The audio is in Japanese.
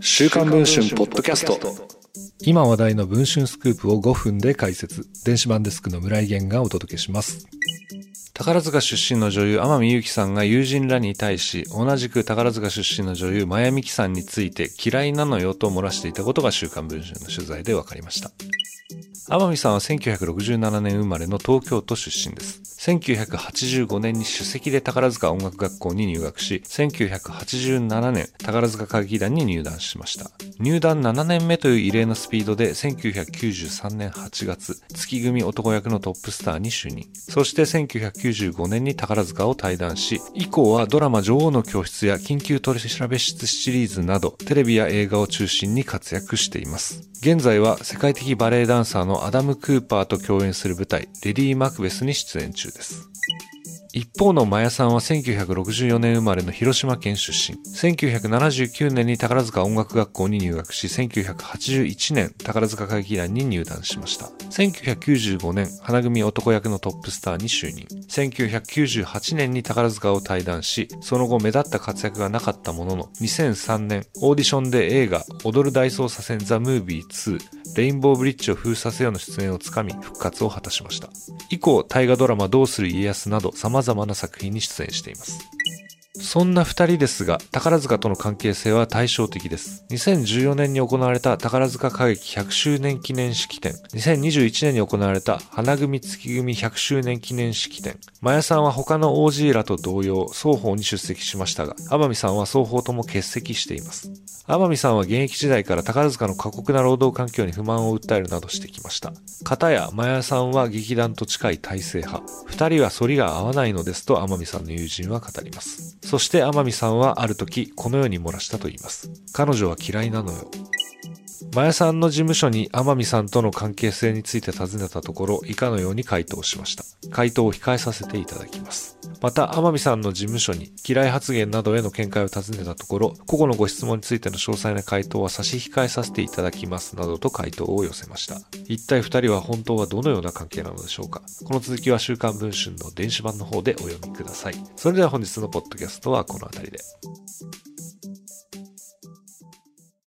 週刊文春ポッドキャスト。今話題の文春スクープを5分で解説。電子版デスクの村井源がお届けします。宝塚出身の女優天海祐希さんが友人らに対し同じく宝塚出身の女優真矢美樹さんについて嫌いなのよと漏らしていたことが週刊文春の取材で分かりました。天海さんは1967年生まれの東京都出身です1985年に首席で宝塚音楽学校に入学し、1987年宝塚歌劇団に入団しました。入団7年目という異例のスピードで1993年8月、月組男役のトップスターに就任。そして1995年に宝塚を退団し、以降はドラマ女王の教室や緊急取調室シリーズなど、テレビや映画を中心に活躍しています。現在は世界的バレエダンサーのアダム・クーパーと共演する舞台、レディー・マクベスに出演中です。一方のマヤさんは1964年生まれの広島県出身。1979年に宝塚音楽学校に入学し、1981年宝塚歌劇団に入団しました。1995年、花組男役のトップスターに就任。1998年に宝塚を退団し、その後目立った活躍がなかったものの、2003年、オーディションで映画、踊る大捜査線ザ・ムービー2、レインボーブリッジを封鎖せよの出演をつかみ、復活を果たしました。以降、大河ドラマどうする家康など様々な作品に出演しています。そんな二人ですが、宝塚との関係性は対照的です。2014年に行われた宝塚歌劇100周年記念式典、2021年に行われた花組月組100周年記念式典、マヤさんは他の OG らと同様、双方に出席しましたが、天海さんは双方とも欠席しています。天海さんは現役時代から宝塚の過酷な労働環境に不満を訴えるなどしてきました。片や、マヤさんは劇団と近い体制派。二人は反りが合わないのですと天海さんの友人は語ります。そして天海さんはある時、このように漏らしたと言います。彼女は嫌いなのよ。マヤさんの事務所に天海さんとの関係性について尋ねたところ、以下のように回答しました。回答を控えさせていただきます。また、天海さんの事務所に嫌い発言などへの見解を尋ねたところ、個々のご質問についての詳細な回答は差し控えさせていただきますなどと回答を寄せました。一体2人は本当はどのような関係なのでしょうかこの続きは週刊文春の電子版の方でお読みください。それでは本日のポッドキャストはこの辺りで。